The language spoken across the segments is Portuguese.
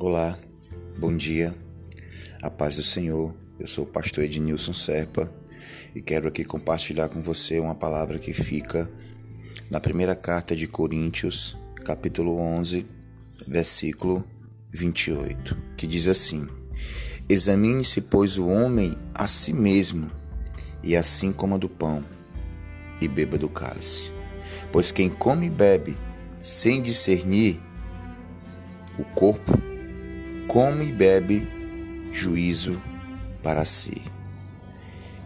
Olá, bom dia, a paz do Senhor. Eu sou o pastor Ednilson Serpa e quero aqui compartilhar com você uma palavra que fica na primeira carta de Coríntios, capítulo 11, versículo 28, que diz assim: Examine-se, pois, o homem a si mesmo, e assim coma do pão e beba do cálice. Pois quem come e bebe sem discernir o corpo, come e bebe juízo para si.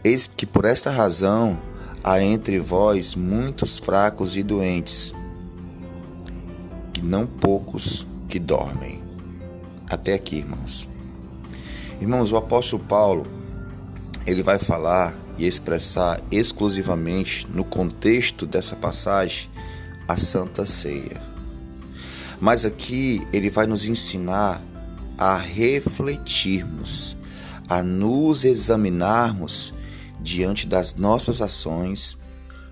Eis que por esta razão há entre vós muitos fracos e doentes, que não poucos que dormem. Até aqui, irmãos. Irmãos, o apóstolo Paulo, ele vai falar e expressar exclusivamente no contexto dessa passagem a Santa Ceia. Mas aqui ele vai nos ensinar a refletirmos, a nos examinarmos diante das nossas ações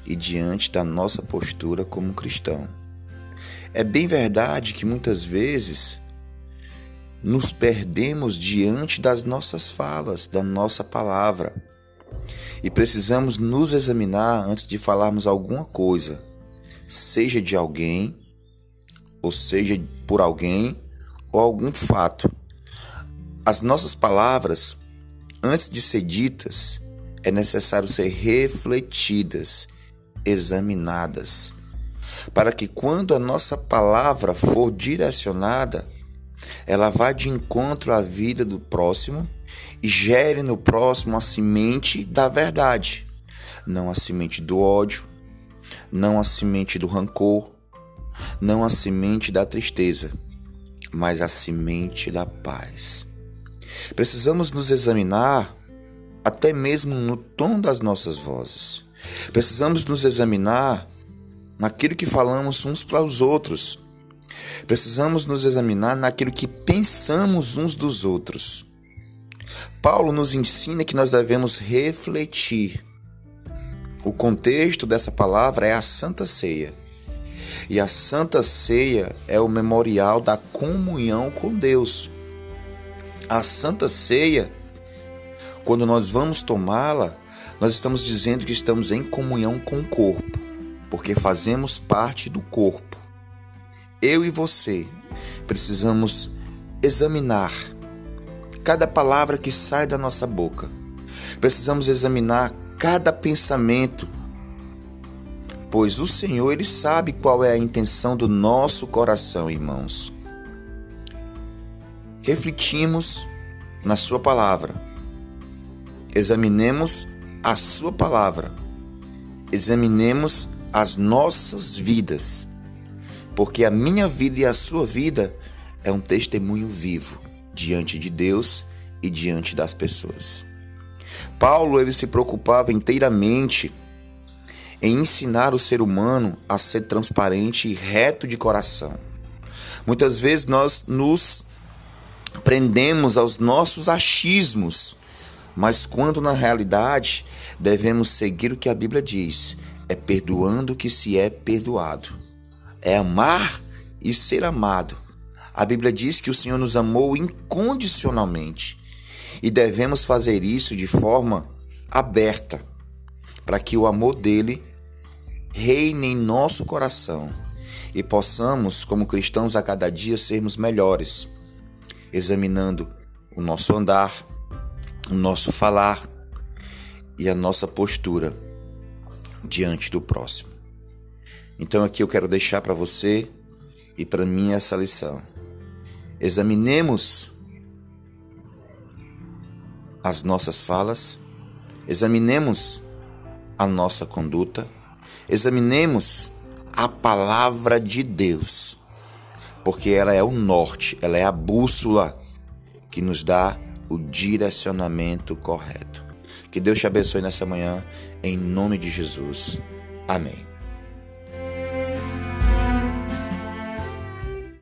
e diante da nossa postura como cristão. É bem verdade que muitas vezes nos perdemos diante das nossas falas, da nossa palavra. E precisamos nos examinar antes de falarmos alguma coisa, seja de alguém ou seja por alguém ou algum fato. As nossas palavras, antes de ser ditas, é necessário ser refletidas, examinadas, para que quando a nossa palavra for direcionada, ela vá de encontro à vida do próximo e gere no próximo a semente da verdade, não a semente do ódio, não a semente do rancor, não a semente da tristeza, mas a semente da paz. Precisamos nos examinar até mesmo no tom das nossas vozes. Precisamos nos examinar naquilo que falamos uns para os outros. Precisamos nos examinar naquilo que pensamos uns dos outros. Paulo nos ensina que nós devemos refletir. O contexto dessa palavra é a Santa Ceia. E a Santa Ceia é o memorial da comunhão com Deus. A Santa Ceia, quando nós vamos tomá-la, nós estamos dizendo que estamos em comunhão com o corpo, porque fazemos parte do corpo. Eu e você precisamos examinar cada palavra que sai da nossa boca. Precisamos examinar cada pensamento pois o Senhor ele sabe qual é a intenção do nosso coração, irmãos. Refletimos na sua palavra. Examinemos a sua palavra. Examinemos as nossas vidas, porque a minha vida e a sua vida é um testemunho vivo diante de Deus e diante das pessoas. Paulo ele se preocupava inteiramente em ensinar o ser humano a ser transparente e reto de coração. Muitas vezes nós nos prendemos aos nossos achismos, mas quando na realidade devemos seguir o que a Bíblia diz, é perdoando que se é perdoado, é amar e ser amado. A Bíblia diz que o Senhor nos amou incondicionalmente e devemos fazer isso de forma aberta, para que o amor dele reine em nosso coração e possamos, como cristãos, a cada dia sermos melhores, examinando o nosso andar, o nosso falar e a nossa postura diante do próximo. Então aqui eu quero deixar para você e para mim essa lição. Examinemos as nossas falas, examinemos a nossa conduta Examinemos a palavra de Deus, porque ela é o norte, ela é a bússola que nos dá o direcionamento correto. Que Deus te abençoe nessa manhã, em nome de Jesus. Amém.